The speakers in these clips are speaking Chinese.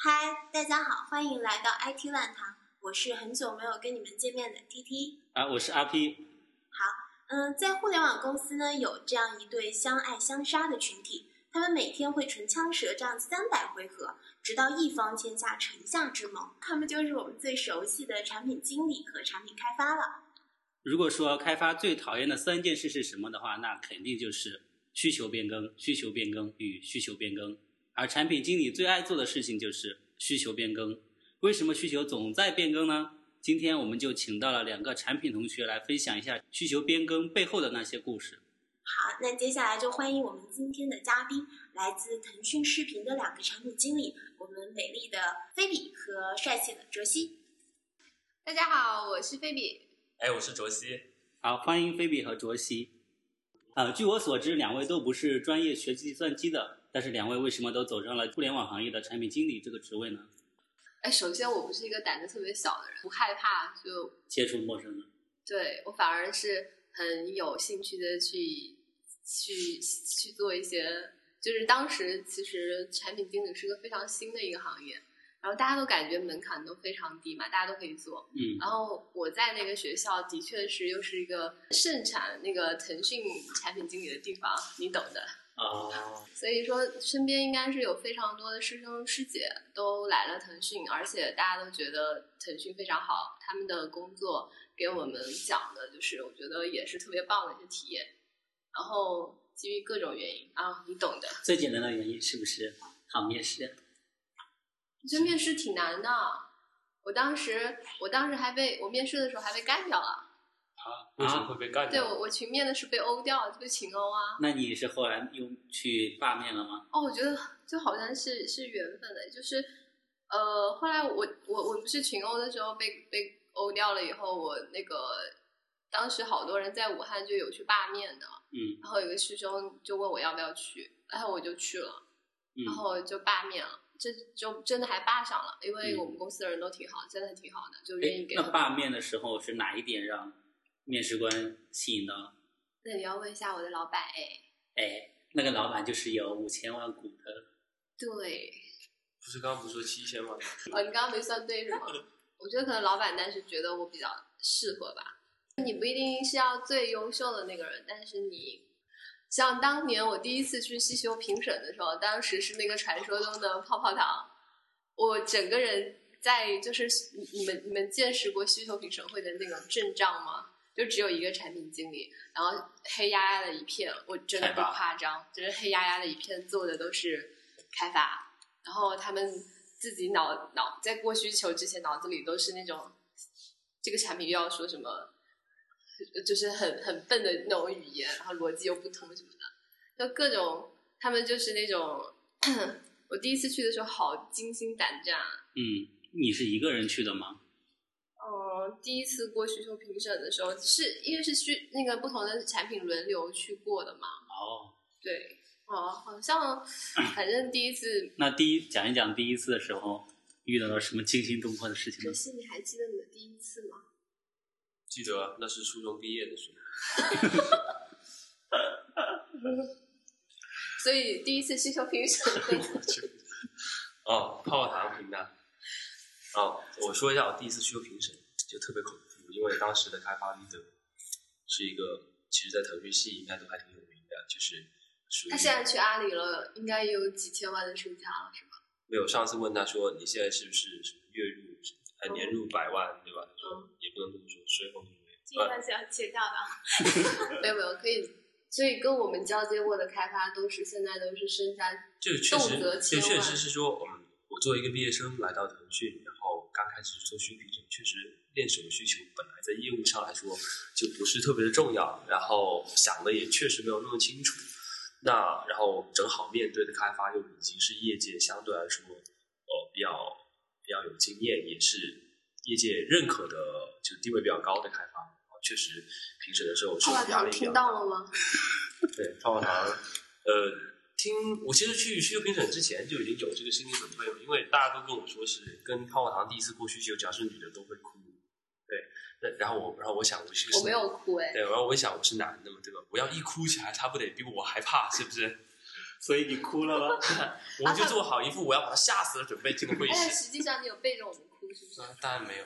嗨，大家好，欢迎来到 IT 乱堂，我是很久没有跟你们见面的 T T。啊，我是阿 P。好嗯，在互联网公司呢，有这样一对相爱相杀的群体，他们每天会唇枪舌战三百回合，直到一方签下，城下之盟。他们就是我们最熟悉的产品经理和产品开发了。如果说开发最讨厌的三件事是什么的话，那肯定就是需求变更、需求变更与需求变更。而产品经理最爱做的事情就是需求变更。为什么需求总在变更呢？今天我们就请到了两个产品同学来分享一下需求变更背后的那些故事。好，那接下来就欢迎我们今天的嘉宾，来自腾讯视频的两个产品经理，我们美丽的菲比和帅气的卓西。大家好，我是菲比。哎，我是卓西。好，欢迎菲比和卓西。呃，据我所知，两位都不是专业学计算机的，但是两位为什么都走上了互联网行业的产品经理这个职位呢？哎，首先我不是一个胆子特别小的人，不害怕就接触陌生人。对我反而是很有兴趣的去去去做一些，就是当时其实产品经理是个非常新的一个行业，然后大家都感觉门槛都非常低嘛，大家都可以做。嗯，然后我在那个学校的确是又是一个盛产那个腾讯产品经理的地方，你懂的。哦，所以说，身边应该是有非常多的师兄师姐都来了腾讯，而且大家都觉得腾讯非常好，他们的工作给我们讲的就是，我觉得也是特别棒的一些体验。然后基于各种原因啊，你懂的。最简单的原因是不是好面试？我觉得面试挺难的，我当时我当时还被我面试的时候还被干掉了。啊？为什么会被干掉对，我我群面的是被殴掉，就被群殴啊。那你是后来又去罢面了吗？哦，我觉得就好像是是缘分的，就是呃，后来我我我不是群殴的时候被被殴掉了以后，我那个当时好多人在武汉就有去罢面的，嗯然后有个师兄就问我要不要去，然后我就去了，嗯然后就罢面了，这就真的还罢上了，因为嗯我们公司的人都挺好，真的挺好的，就愿意给，那罢面的时候是哪一点让面试官吸引到？那你要问一下我的老板哎，哎，那个老板就是有五千万股的。对，不是刚刚不是说七千吗？哦，你刚刚没算对是吗？我觉得可能老板当时觉得我比较适合吧。你不一定是要最优秀的那个人，但是你像当年我第一次去西修评审的时候，当时是那个传说中的泡泡糖，我整个人在就是你你们你们见识过需求评审会的那种阵仗吗？就只有一个产品经理，然后黑压压的一片，我真的不夸张，就是黑压压的一片，做的都是开发，然后他们自己脑脑在过需求之前，脑子里都是那种这个产品又要说什么，就是很很笨的那种语言，然后逻辑又不通什么的，就各种他们就是那种，我第一次去的时候好惊心胆战啊，嗯，你是一个人去的吗？嗯，第一次过需求评审的时候，是因为是需那个不同的产品轮流去过的嘛，哦，对，哦，好像 反正第一次，那第一讲一讲第一次的时候遇到了什么惊心动魄的事情呢？可是你还记得你的第一次吗？记得啊那是初中毕业的时候。所以第一次需求评审会，哦，泡泡糖评的。哦，我说一下我第一次需求评审就特别恐怖，因为当时的开发 leader 是一个，其实在腾讯系应该都还挺有名的，就是属于他现在去阿里了，应该也有几千万的身价了，是吧？没有上次问他说你现在是不是什么月入呃年入百万对吧？他说也不能这么说，税后就 没有。这一段是要切掉的。没有没有，可以。所以跟我们交接过的开发都是现在都是身家，这个确实这确实是说，嗯，我作为一个毕业生来到腾讯，然后刚开始做需求评审，确实练手的需求本来在业务上来说就不是特别的重要，然后想的也确实没有那么清楚。那然后正好面对的开发又已经是业界相对来说，呃，比较比较有经验，也是业界认可的，就地位比较高的开发。啊确实，评审的时候是压力比较大。到了吗？对，泡泡糖，呃，听我其实去需求评审之前就已经有这个心理准备了，因为大家都跟我说是跟泡泡糖第一次过需求，只要是女的都会哭。对，那然后我然后我想我是个我没有哭哎，对，然后我一想我是男的嘛，对吧？我要一哭起来，他不得比我还怕，是不是？所以你哭了吗？我就做好一副我要把他吓死的准备进入会议哎，室。实际上你有背着我们哭，是不是？啊，当然没有。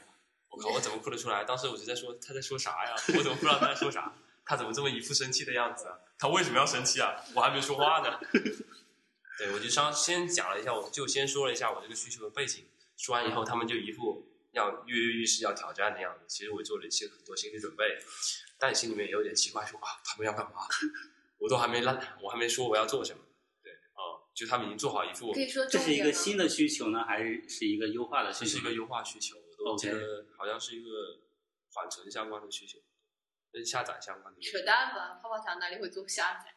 我靠，我怎么哭得出来？当时我就在说他在说啥呀？我怎么不知道他在说啥？他怎么这么一副生气的样子啊？他为什么要生气啊？我还没说话呢。对，我就稍先讲了一下，我就先说了一下我这个需求的背景。说完以后，他们就一副要跃跃欲试、要挑战的样子。其实我做了一些很多心理准备，但心里面也有点奇怪，说啊，他们要干嘛？我都还没烂，我还没说我要做什么。对，哦、就他们已经做好一副可以说这是一个新的需求呢，还是是一个优化的需求？这是一个优化需求，我都记得好像是一个缓存相关的需求，跟下载相关的。扯淡吧，泡泡糖哪里会做下载？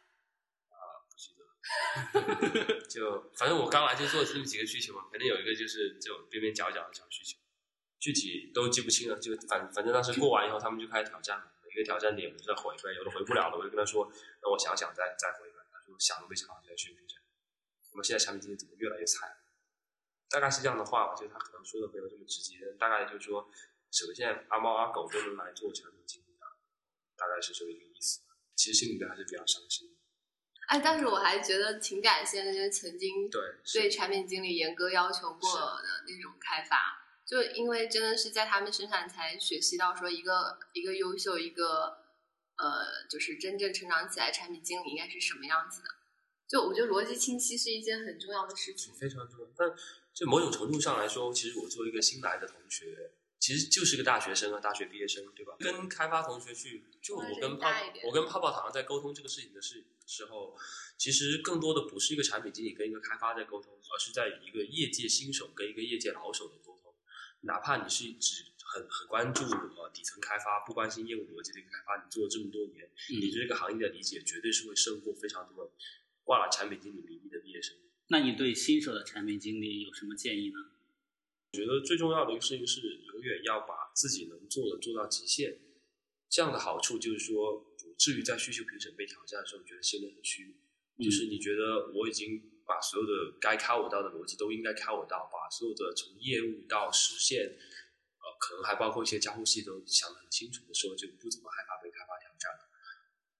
啊不记得。就反正我刚来就做这么几个需求嘛，肯定有一个就是这种边边角角的小需求，具体都记不清了。就反反正当时过完以后，他们就开始挑战嘛，每个挑战点我就在回呗，有的回不了了，我就跟他说，让我想想再再回呗。他说想都没想好就在去评审。那么现在产品经理怎么越来越菜？大概是这样的话吧，就是他可能说的没有这么直接，大概就是说，首先阿猫阿狗都能来做产品经理啊，大概是这个意思。其实心里面还是比较伤心。哎，但是我还觉得挺感谢那些曾经对，对产品经理严格要求过的那种开发，就因为真的是在他们身上才学习到说一个一个优秀一个呃，就是真正成长起来产品经理应该是什么样子的。就我觉得逻辑清晰是一件很重要的事情。非常重要。但就某种程度上来说，其实我作为一个新来的同学，其实就是个大学生啊，大学毕业生，对吧？跟开发同学去，就我跟泡我跟泡泡糖在沟通这个事情的事时候，其实更多的不是一个产品经理跟一个开发在沟通，而是在一个业界新手跟一个业界老手的沟通。哪怕你是只很很关注呃底层开发，不关心业务逻辑的一个开发，你做了这么多年，你对这个行业的理解绝对是会胜过非常多挂了产品经理名义的毕业生。那你对新手的产品经理有什么建议呢？我觉得最重要的一个事情是，永远要把自己能做的做到极限。这样的好处就是说，不至于在需求评审被挑战的时候，觉得心里很虚。就是你觉得我已经把所有的该 cover 到的逻辑都应该 cover 到，把所有的从业务到实现，呃，可能还包括一些交互系都想得很清楚的时候，就不怎么害怕被开发挑战了。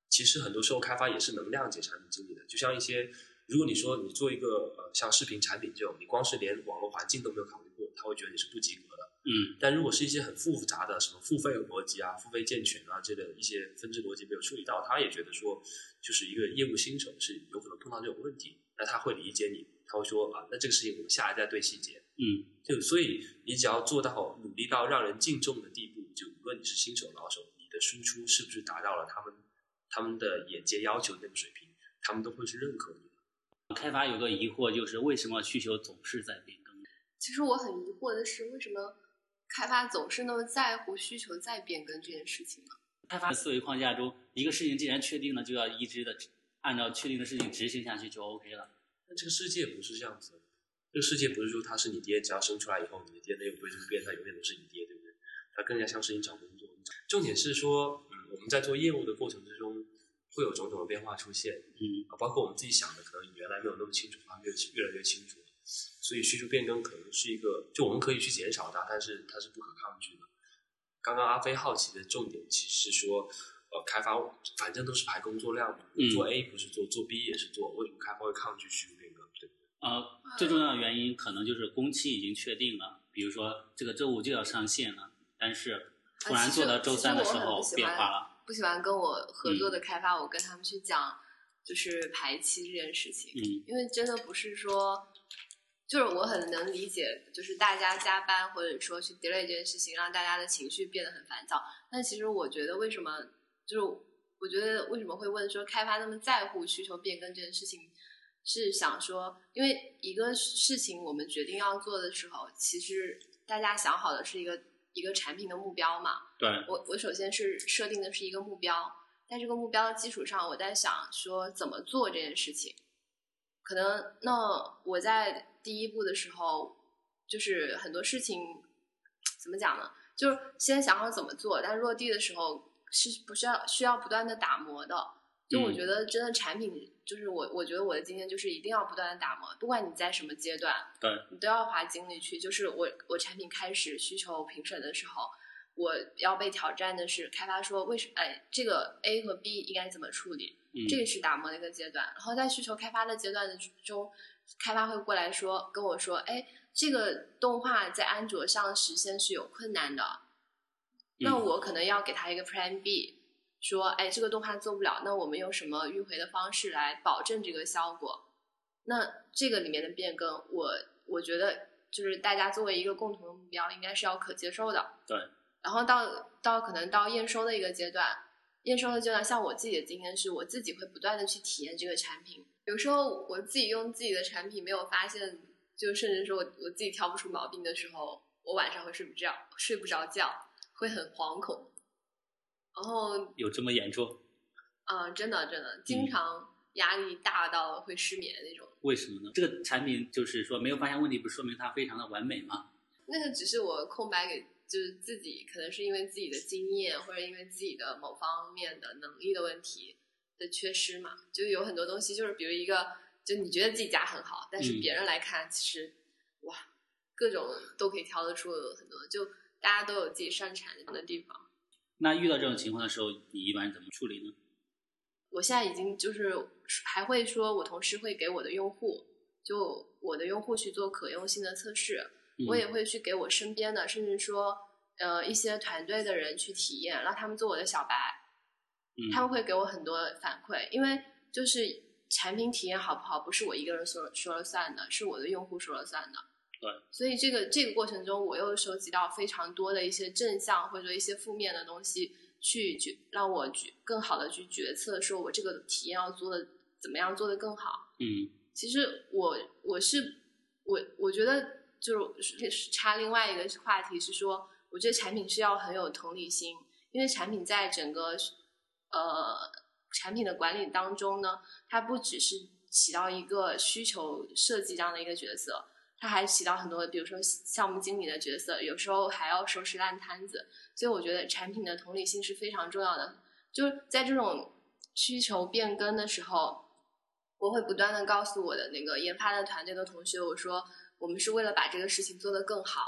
其实很多时候开发也是能谅解产品经理的，就像一些，如果你说你做一个呃像视频产品这种，你光是连网络环境都没有考虑过，他会觉得你是不及格的。嗯，但如果是一些很复杂的什么付费逻辑啊、付费健全啊这类一些分支逻辑没有处理到，他也觉得说，就是一个业务新手是有可能碰到这种问题，那他会理解你，他会说啊，那这个事情我们下一再对细节。嗯，就所以你只要做到努力到让人敬重的地步，就无论你是新手老手，你的输出是不是达到了他们他们的眼界要求的那个水平，他们都会是认可你的。开发有个疑惑就是为什么需求总是在变更？其实我很疑惑的是，为什么开发总是那么在乎需求再变更这件事情呢？开发思维框架中，一个事情既然确定了，就要一直的按照确定的事情执行下去就 OK 了。但这个世界不是这样子的，这个世界不是说他是你爹，只要生出来以后，你的爹也不会这么变，他永远都是你爹，对不对？他更加像是你找工作。重点是说，嗯，我们在做业务的过程之中，会有种种的变化出现，嗯，啊，包括我们自己想的，可能原来没有那么清楚，它越越来越清楚。所以需求变更可能是一个，就我们可以去减少它，但是它是不可抗拒的。刚刚阿飞好奇的重点其实是说，呃，开发反正都是排工作量嘛，嗯做 A 不是做，做 B 也是做，为什么开发会抗拒需求变更？对不对？呃，最重要的原因可能就是工期已经确定了，比如说这个周五就要上线了，但是突然做到周三的时候变化了。不喜欢跟我合作的开发，我跟他们去讲就是排期这件事情，嗯因为真的不是说，就是我很能理解，就是大家加班或者说去 delay 这件事情，让大家的情绪变得很烦躁。但其实我觉得，为什么就是我觉得为什么会问说开发那么在乎需求变更这件事情，是想说，因为一个事情我们决定要做的时候，其实大家想好的是一个一个产品的目标嘛。对，我我首先是设定的是一个目标，在这个目标的基础上，我在想说怎么做这件事情。可能那我在第一步的时候，就是很多事情怎么讲呢？就是先想好怎么做，但落地的时候是不需要需要不断的打磨的。就我嗯觉得真的产品，就是我我觉得我的经验就是一定要不断的打磨，不管你在什么阶段，对你都要花精力去。就是我我产品开始需求评审的时候，我要被挑战的是开发说为什么哎这个 A 和 B 应该怎么处理？嗯这个是打磨的一个阶段。然后在需求开发的阶段的中，开发会过来说跟我说，哎，这个动画在安卓上实现是有困难的，那嗯我可能要给他一个 Plan B，说，哎，这个动画做不了，那我们用什么迂回的方式来保证这个效果？那这个里面的变更，我我觉得就是大家作为一个共同的目标，应该是要可接受的。对。然后到到可能到验收的一个阶段，验收的阶段，像我自己的经验是，我自己会不断的去体验这个产品。有时候我自己用自己的产品没有发现，就甚至说我我自己挑不出毛病的时候，我晚上会睡不着，睡不着觉，会很惶恐。然后有这么严重？啊、真的真的，经常压力大到会失眠那种。为什么呢？这个产品就是说没有发现问题，不是说明它非常的完美吗？那个只是我空白给，就是自己可能是因为自己的经验，或者因为自己的某方面的能力的问题的缺失嘛。就有很多东西，就是比如一个，就你觉得自己家很好，但是嗯别人来看，其实哇，各种都可以挑得出很多，就大家都有自己擅长的地方。那遇到这种情况的时候，你一般怎么处理呢？我现在已经就是还会说，我同事会给我的用户，就我的用户去做可用性的测试，嗯我也会去给我身边的，甚至说呃一些团队的人去体验，让他们做我的小白，嗯他们会给我很多反馈，因为就是产品体验好不好，不是我一个人说了说了算的，是我的用户说了算的。对，所以这个这个过程中，我又收集到非常多的一些正向或者说一些负面的东西，去决让我决更好的去决策，说我这个体验要做的怎么样做的更好。嗯。其实我我是我我觉得就是插另外一个话题是说，我觉得产品是要很有同理心，因为产品在整个呃产品的管理当中呢，它不只是起到一个需求设计这样的一个角色，它还起到很多，比如说项目经理的角色，有时候还要收拾烂摊子。所以我觉得产品的同理心是非常重要的。就在这种需求变更的时候，我会不断的告诉我的那个研发的团队的同学，我说我们是为了把这个事情做得更好，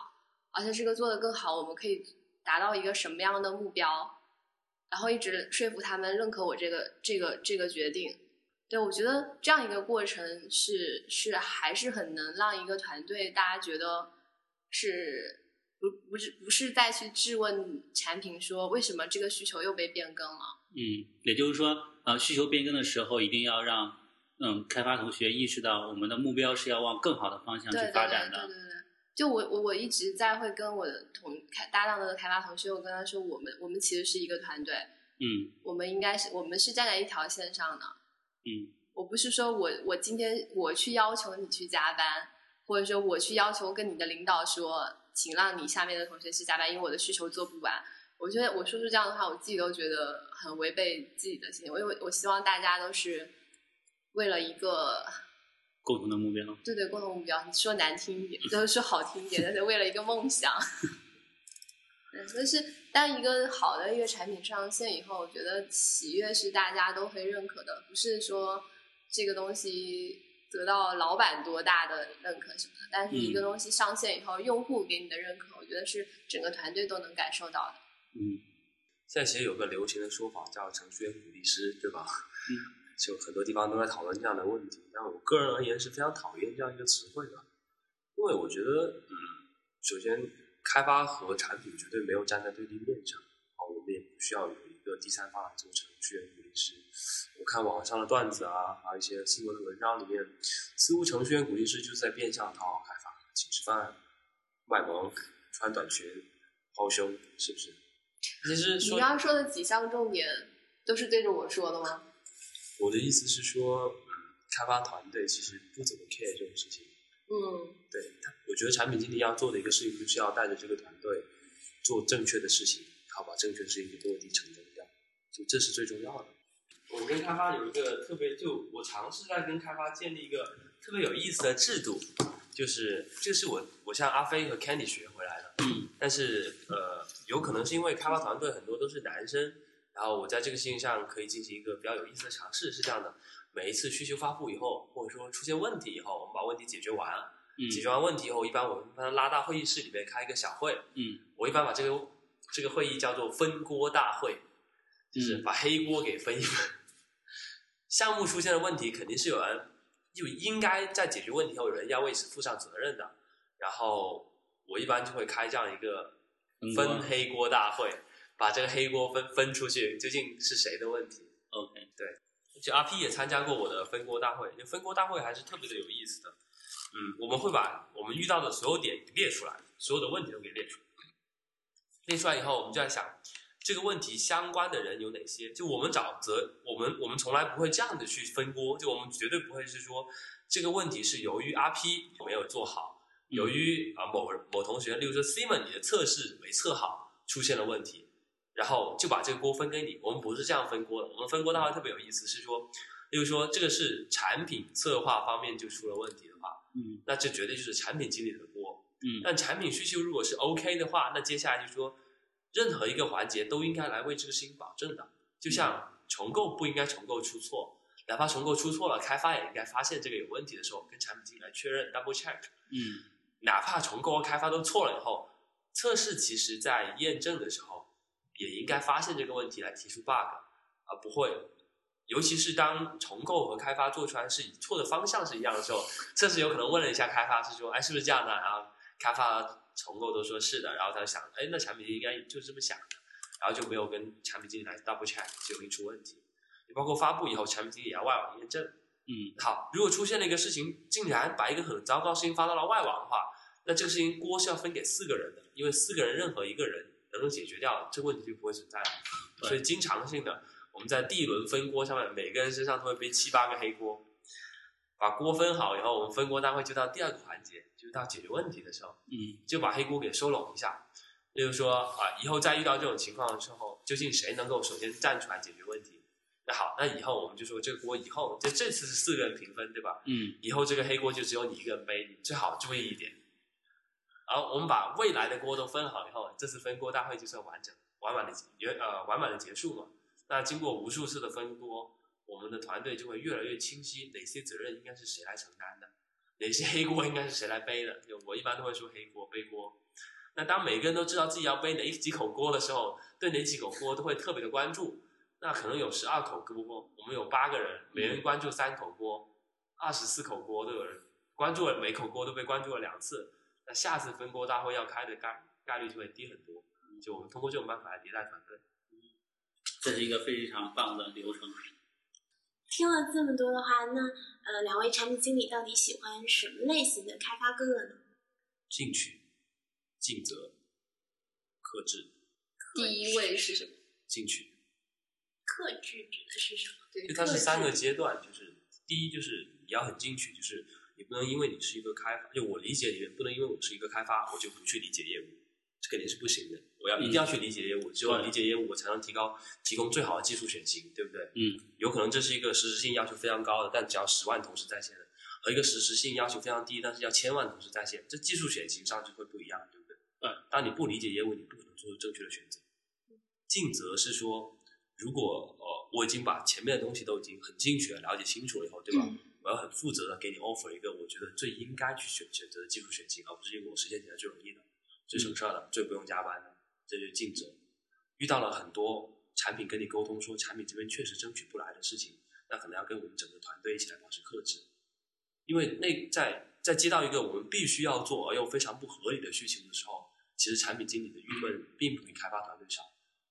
而且这个做得更好，我们可以达到一个什么样的目标，然后一直说服他们认可我这个这个这个决定。对，我觉得这样一个过程是是还是很能让一个团队大家觉得是不不是不是再去质问产品说为什么这个需求又被变更了。嗯，也就是说，呃，需求变更的时候，一定要让嗯开发同学意识到，我们的目标是要往更好的方向去对对对发展的。对对对。就我我我一直在会跟我的同开搭档的开发同学，我跟他说，我们我们其实是一个团队，嗯我们应该是我们是站在一条线上的。嗯我不是说我我今天我去要求你去加班，或者说我去要求跟你的领导说，请让你下面的同学去加班，因为我的需求做不完。我觉得我说出这样的话，我自己都觉得很违背自己的心。因为我我希望大家都是为了一个共同的目标。对对共同目标。你说难听一点，就是说好听一点，但是为了一个梦想。嗯，但是当一个好的一个产品上线以后，我觉得喜悦是大家都会认可的，不是说这个东西得到老板多大的认可什么的，但是一个东西上线以后，用户给你的认可，我觉得是整个团队都能感受到的。嗯现在其实有个流行的说法叫程序员鼓励师，对吧？嗯，就很多地方都在讨论这样的问题。但我个人而言是非常讨厌这样一个词汇的，因为我觉得，嗯，首先开发和产品绝对没有站在对立面上，啊，我们也不需要有一个第三方来做程序员鼓励师。我看网上的段子啊，还有一些新闻的文章里面，似乎程序员鼓励师就是在变相讨好开发，请吃饭、卖萌、穿短裙、抛胸，是不是？其实你刚刚说的几项重点都是对着我说的吗？我的意思是说，嗯，开发团队其实不怎么 care 这种事情。嗯，对，他我觉得产品经理要做的一个事情，就是要带着这个团队做正确的事情，然后把正确的事情给落地成功掉，就这是最重要的。我跟开发有一个特别，就我尝试在跟开发建立一个特别有意思的制度，就是这是我我向阿飞和 Candy 学回来的。嗯但是呃，有可能是因为开发团队很多都是男生，然后我在这个事情上可以进行一个比较有意思的尝试，是这样的：每一次需求发布以后，或者说出现问题以后，我们把问题解决完，嗯解决完问题以后，一般我们把它拉到会议室里面开一个小会，嗯我一般把这个这个会议叫做分锅大会，就是嗯把黑锅给分一分。项目出现了问题，肯定是有人就应该在解决问题后，有人要为此负上责任的。然后我一般就会开这样一个分黑锅大会，把这个黑锅分分出去，究竟是谁的问题？OK，对就 RP 也参加过我的分锅大会，就分锅大会还是特别的有意思的。嗯，我们会把我们遇到的所有点列出来，所有的问题都给列出来。列出来以后，我们就在想这个问题相关的人有哪些。就我们找责，我们我们从来不会这样的去分锅，就我们绝对不会是说这个问题是由于 RP 没有做好，由于啊某某同学，例如说 Simon 你的测试没测好出现了问题，然后就把这个锅分给你。我们不是这样分锅的，我们分锅大会特别有意思，是说，例如说这个是产品策划方面就出了问题的话，嗯那这绝对就是产品经理的锅。嗯但产品需求如果是 OK 的话，那接下来就说，任何一个环节都应该来为这个事情保证的。就像重构不应该重构出错，哪怕重构出错了，开发也应该发现这个有问题的时候，跟产品经理来确认 double check。嗯哪怕重构和开发都错了以后，测试其实在验证的时候也应该发现这个问题来提出 bug，而不会。尤其是当重构和开发做出来是以错的方向是一样的时候，测试有可能问了一下开发，是说，哎，是不是这样的？然后开发、重构都说是的，然后他就想，哎，那产品经理应该就是这么想的，然后就没有跟产品经理来 double check，就容易出问题。你包括发布以后，产品经理也要外网验证，嗯好，如果出现了一个事情，竟然把一个很糟糕的事情发到了外网的话，那这个事情锅是要分给四个人的，因为四个人任何一个人能够解决掉，这个问题就不会存在了。所以经常性的，我们在第一轮分锅上面，每个人身上都会背七八个黑锅。把锅分好以后，我们分锅大会就到第二个环节，就是到解决问题的时候，嗯就把黑锅给收拢一下。例如说啊，以后再遇到这种情况的时候，究竟谁能够首先站出来解决问题？那好，那以后我们就说这个锅以后，就这次是四个人平分，对吧？嗯以后这个黑锅就只有你一个人背，你最好注意一点。然后我们把未来的锅都分好以后，这次分锅大会就算完整、完满的结呃完满的结束嘛。那经过无数次的分锅，我们的团队就会越来越清晰，哪些责任应该是谁来承担的，哪些黑锅应该是谁来背的。就我一般都会说黑锅背锅。那当每个人都知道自己要背哪几口锅的时候，对哪几口锅都会特别的关注。那可能有十二口锅，我们有八个人，每人关注三口锅，二十四口锅都有人关注了，每口锅都被关注了两次。那下次分拨大会要开的概概率就会低很多。就我们通过这种办法来迭代团队。这是一个非常棒的流程。听了这么多的话，那呃，两位产品经理到底喜欢什么类型的开发哥哥呢？进取、尽责、克制、第一位是什么？进取，克制指的是什么？对就它是三个阶段，就是第一就是你要很进取，就是你不能因为你是一个开发，就我理解里面不能因为我是一个开发，我就不去理解业务，这肯定是不行的。我要一定要去理解业务，只有理解业务，我才能提高提供最好的技术选型，对不对？嗯有可能这是一个实时性要求非常高的，但只要十万同时在线的，和一个实时性要求非常低，但是要千万同时在线，这技术选型上就会不一样，对不对？对。当你不理解业务，你不可能做出正确的选择。尽责是说，如果呃我已经把前面的东西都已经很精确地了解清楚了以后，对吧？嗯我要很负责的给你 offer 一个我觉得最应该去选选择的技术选型，而不是因为我实现起来最容易的、最省事儿的、最不用加班的，这就是尽责。遇到了很多产品跟你沟通说产品这边确实争取不来的事情，那可能要跟我们整个团队一起来保持克制，因为那在在接到一个我们必须要做而又非常不合理的需求的时候，其实产品经理的郁闷并不比开发团队少。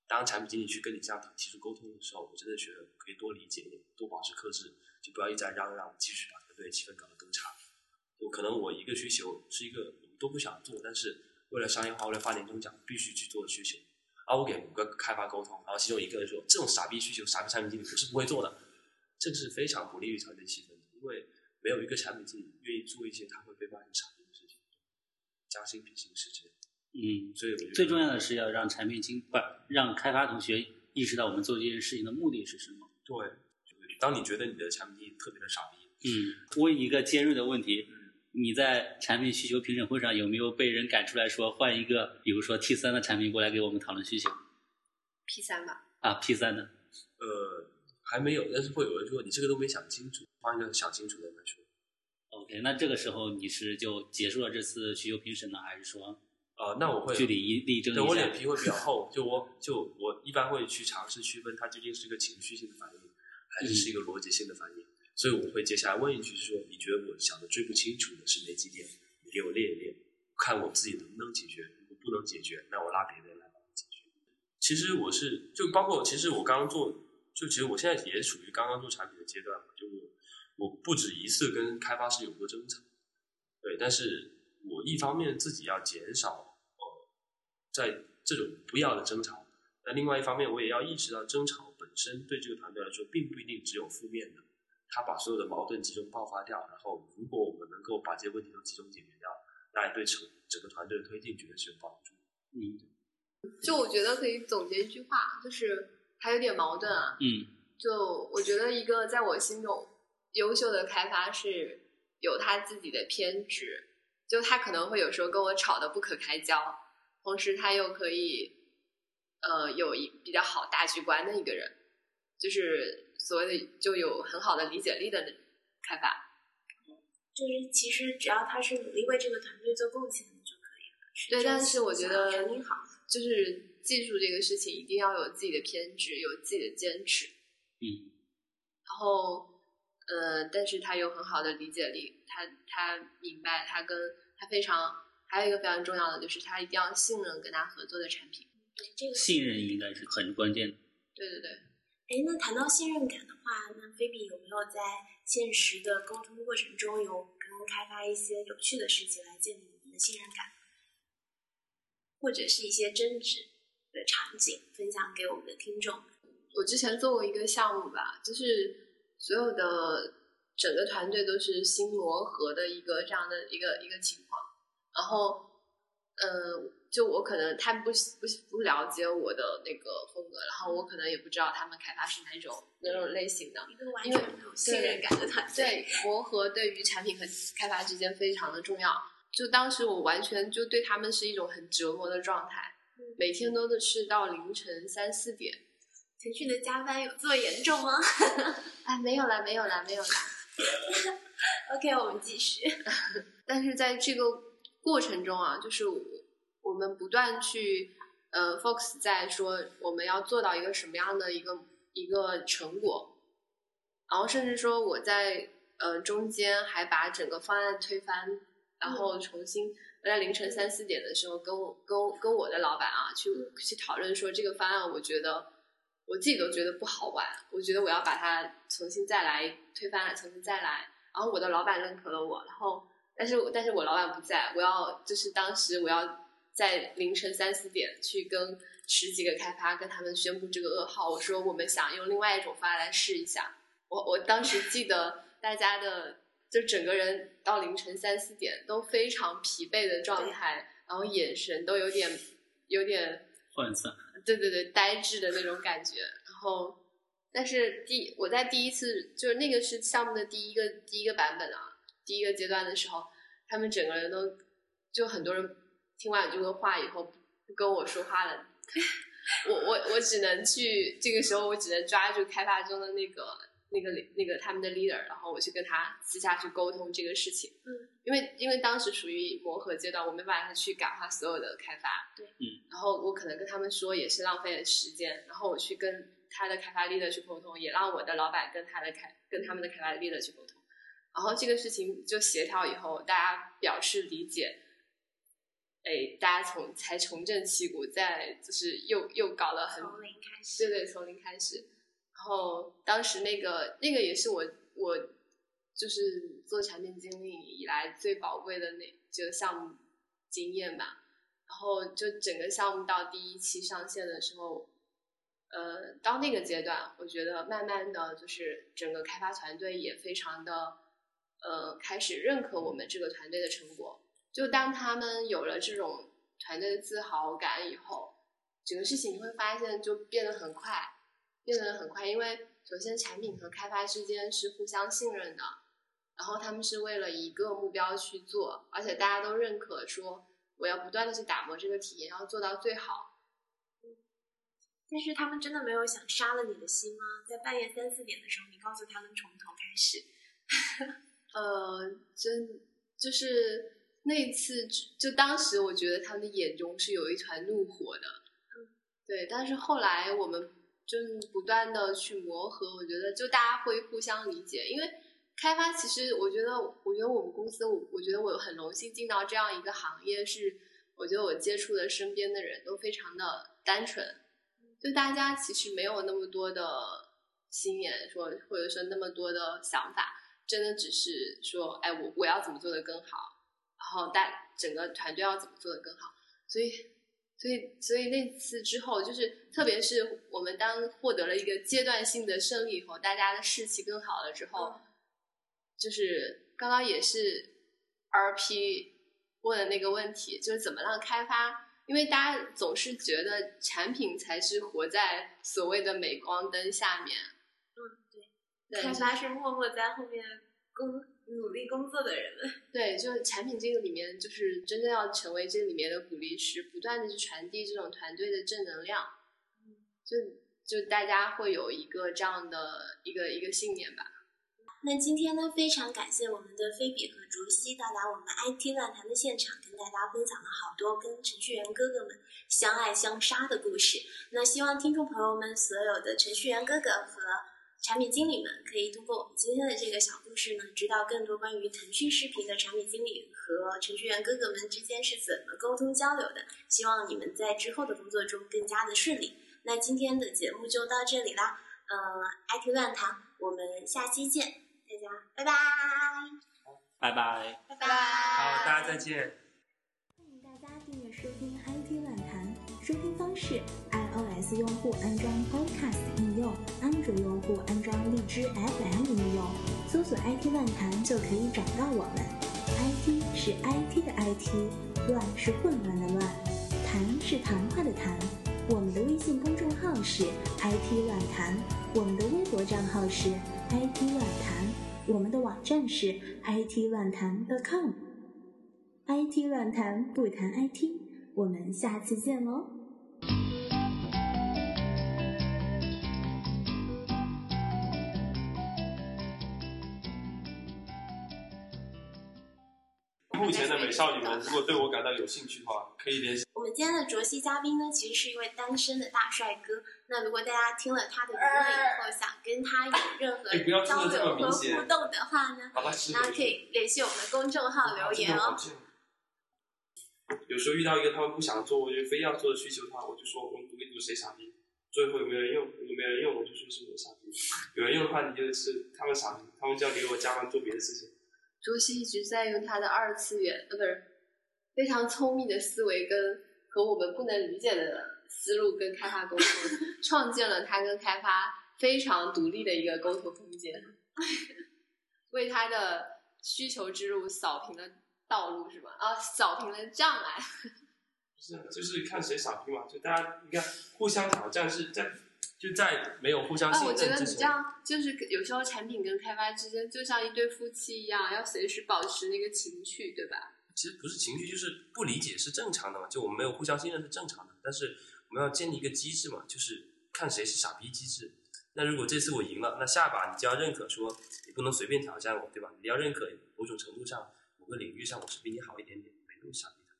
当产品经理去跟你这样提出沟通的时候，我真的觉得可以多理解一点，多保持克制，就不要一直在嚷嚷，继续把团队气氛搞得更差。有可能我一个需求是一个我们都不想做，但是为了商业化，为了发年终奖必须去做的需求，而我给五个开发沟通，然后其中一个人说这种傻逼需求，傻逼产品经理我是不会做的，这个是非常不利于团队气氛的，因为没有一个产品经理愿意做一些他会被骂成傻逼的事情，将心比心是这样，嗯，所以我觉得最重要的是要让产品经不是让开发同学意识到我们做这件事情的目的是什么。对，就是当你觉得你的产品经理特别的傻逼，嗯，问一个尖锐的问题，你在产品需求评审会上有没有被人赶出来说换一个，比如说 T 三的产品过来给我们讨论需求 P 三吧，啊？P 三的，呃，还没有，但是会有人说你这个都没想清楚，换一个想清楚的人来说。OK，那这个时候你是就结束了这次需求评审呢，还是说呃，那我会据理力力争对我一下？脸皮会比较厚，就我就我一般会去尝试区分它究竟是一个情绪性的反应，还是是一个逻辑性的反应？所以我会接下来问一句，是说你觉得我想的最不清楚的是哪几点？你给我列一列，看我自己能不能解决。如果不能解决，那我拉别人来帮我解决。其实我是就包括，其实我刚刚做，就其实我现在也属于刚刚做产品的阶段，就我我不止一次跟开发师有过争吵，对，但是我一方面自己要减少呃在这种不要的争吵，那另外一方面我也要意识到争吵身对这个团队来说并不一定只有负面的。他把所有的矛盾集中爆发掉，然后如果我们能够把这些问题都集中解决掉，那也对整整个团队的推进绝对是有帮助。嗯，就我觉得可以总结一句话，就是还有点矛盾啊。嗯，就我觉得一个在我心中优秀的开发是有他自己的偏执，就他可能会有时候跟我吵得不可开交，同时他又可以呃有一比较好大局观的一个人，就是。所谓的就有很好的理解力的开发，就是其实只要他是努力为这个团队做贡献就可以了。对，但是我觉得就是技术这个事情一定要有自己的偏执，有自己的坚持。嗯。然后，呃，但是他有很好的理解力，他他明白，他跟他非常还有一个非常重要的就是他一定要信任跟他合作的产品。对，这个信任应该是很关键的。对对对。哎，那谈到信任感的话，那菲比有没有在现实的沟通过程中有跟开发一些有趣的事情来建立你们的信任感，或者是一些争执的场景分享给我们的听众？我之前做过一个项目吧，就是所有的整个团队都是新磨合的一个这样的一个一个情况，然后，嗯。就我可能他们不不不了解我的那个风格，然后我可能也不知道他们开发是哪种哪种类型的，因为信任感的团队，对磨合对于产品和开发之间非常的重要。就当时我完全就对他们是一种很折磨的状态，每天都是到凌晨三四点。腾讯的加班有这么严重吗？哎，没有啦，没有啦，没有啦。OK，我们继续。但是在这个过程中啊，就是我。我们不断去，呃，focus 在说我们要做到一个什么样的一个一个成果，然后甚至说我在呃中间还把整个方案推翻，然后重新在凌晨三四点的时候跟我跟跟我的老板啊去去讨论说这个方案我觉得我自己都觉得不好玩，我觉得我要把它重新再来推翻，重新再来，然后我的老板认可了我，然后但是但是我老板不在，我要就是当时我要。在凌晨三四点去跟十几个开发跟他们宣布这个噩耗，我说我们想用另外一种方案来试一下。我我当时记得大家的就整个人到凌晨三四点都非常疲惫的状态，然后眼神都有点有点涣散，对对对，呆滞的那种感觉。然后，但是第我在第一次就是那个是项目的第一个第一个版本啊，第一个阶段的时候，他们整个人都就很多人。听完这个话以后不跟我说话了，我我我只能去这个时候我只能抓住开发中的那个那个那个他们的 leader，然后我去跟他私下去沟通这个事情。嗯，因为因为当时属于磨合阶段，我没办法去感化所有的开发。对，嗯，然后我可能跟他们说也是浪费了时间，然后我去跟他的开发 leader 去沟通，也让我的老板跟他的开跟他们的开发 leader 去沟通，然后这个事情就协调以后，大家表示理解。哎，大家从才重振旗鼓，再就是又又搞了很从零开始，对对，从零开始。然后当时那个那个也是我我就是做产品经理以来最宝贵的那这个项目经验吧。然后就整个项目到第一期上线的时候，呃，到那个阶段，我觉得慢慢的就是整个开发团队也非常的呃开始认可我们这个团队的成果。就当他们有了这种团队的自豪感以后，整个事情你会发现就变得很快，变得很快。因为首先产品和开发之间是互相信任的，然后他们是为了一个目标去做，而且大家都认可说我要不断的去打磨这个体验，要做到最好。但是他们真的没有想杀了你的心吗？在半夜三四点的时候，你告诉他们从头开始。呃，真就是。那次就当时我觉得他们的眼中是有一团怒火的，对。但是后来我们就是不断的去磨合，我觉得就大家会互相理解，因为开发其实我觉得，我觉得我们公司，我我觉得我很荣幸进到这样一个行业，是我觉得我接触的身边的人都非常的单纯，就大家其实没有那么多的心眼，说或者说那么多的想法，真的只是说，哎，我我要怎么做的更好，然后大整个团队要怎么做的更好，所以。所以，所以那次之后，就是特别是我们当获得了一个阶段性的胜利以后，大家的士气更好了之后，就是刚刚也是 RP 问的那个问题，就是怎么让开发，因为大家总是觉得产品才是活在所谓的镁光灯下面。嗯，对，开发是默默在后面工。努力工作的人们，对，就是产品这个里面，就是真正要成为这里面的鼓励师，不断的去传递这种团队的正能量，就就大家会有一个这样的一个一个信念吧。那今天呢，非常感谢我们的菲比和竹溪到达我们 IT 论坛的现场，跟大家分享了好多跟程序员哥哥们相爱相杀的故事。那希望听众朋友们，所有的程序员哥哥和产品经理们可以通过我们今天的这个小故事呢，知道更多关于腾讯视频的产品经理和程序员哥哥们之间是怎么沟通交流的。希望你们在之后的工作中更加的顺利。那今天的节目就到这里啦，呃，IT 乱谈，我们下期见，大家拜拜，拜拜，拜拜，好，大家再见。欢迎大家订阅收听 IT 乱谈，收听方式。S 用户安装 Podcast 应用，安卓用户安装荔枝 FM 应用，搜索 IT 乱谈就可以找到我们。IT 是 IT 的 IT，乱是混乱的乱，谈是谈话的谈。我们的微信公众号是 IT 乱谈，我们的微博账号是 IT 乱谈，我们的网站是 IT 乱谈 .com。IT 乱谈不谈 IT，我们下次见喽。目前的美少女们，如果对我感到有兴趣的话，可以联系。我们今天的卓西嘉宾呢，其实是一位单身的大帅哥。那如果大家听了他的言论以后，想跟他有任何交流和互动的话呢，那可以联系我们的公众号留言哦。有时候遇到一个他们不想做，我就非要做的需求，的话我就说我们读一读谁傻逼，最后有没有人用？如果没人用，我就说是我傻逼。有人用的话，你就是他们傻逼，他们就要给我加班做别的事情。卓西一直在用他的二次元，呃，不是非常聪明的思维跟和我们不能理解的思路跟开发沟通，创建了他跟开发非常独立的一个沟通空间，为他的需求之路扫平了道路，是吧？啊，扫平了障碍。不 是，就是看谁扫平嘛，就大家你看互相挑战是在。就在没有互相信任之前，我觉得你这样就是有时候产品跟开发之间就像一对夫妻一样，要随时保持那个情趣，对吧？其实不是情绪，就是不理解是正常的嘛。就我们没有互相信任是正常的，但是我们要建立一个机制嘛，就是看谁是傻逼机制。那如果这次我赢了，那下把你就要认可说你不能随便挑战我，对吧？你要认可某种程度上某个领域上我是比你好一点点，没那么傻逼的，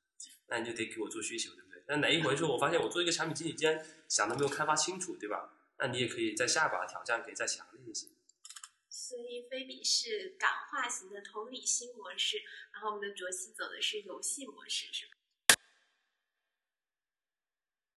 那你就得给我做需求，对不对？那哪一回说我发现我做一个产品经理，竟然想都没有开发清楚，对吧？那你也可以在下一把挑战可以再强烈一些。所以菲比是感化型的同理心模式，然后我们的卓西走的是游戏模式，是吧？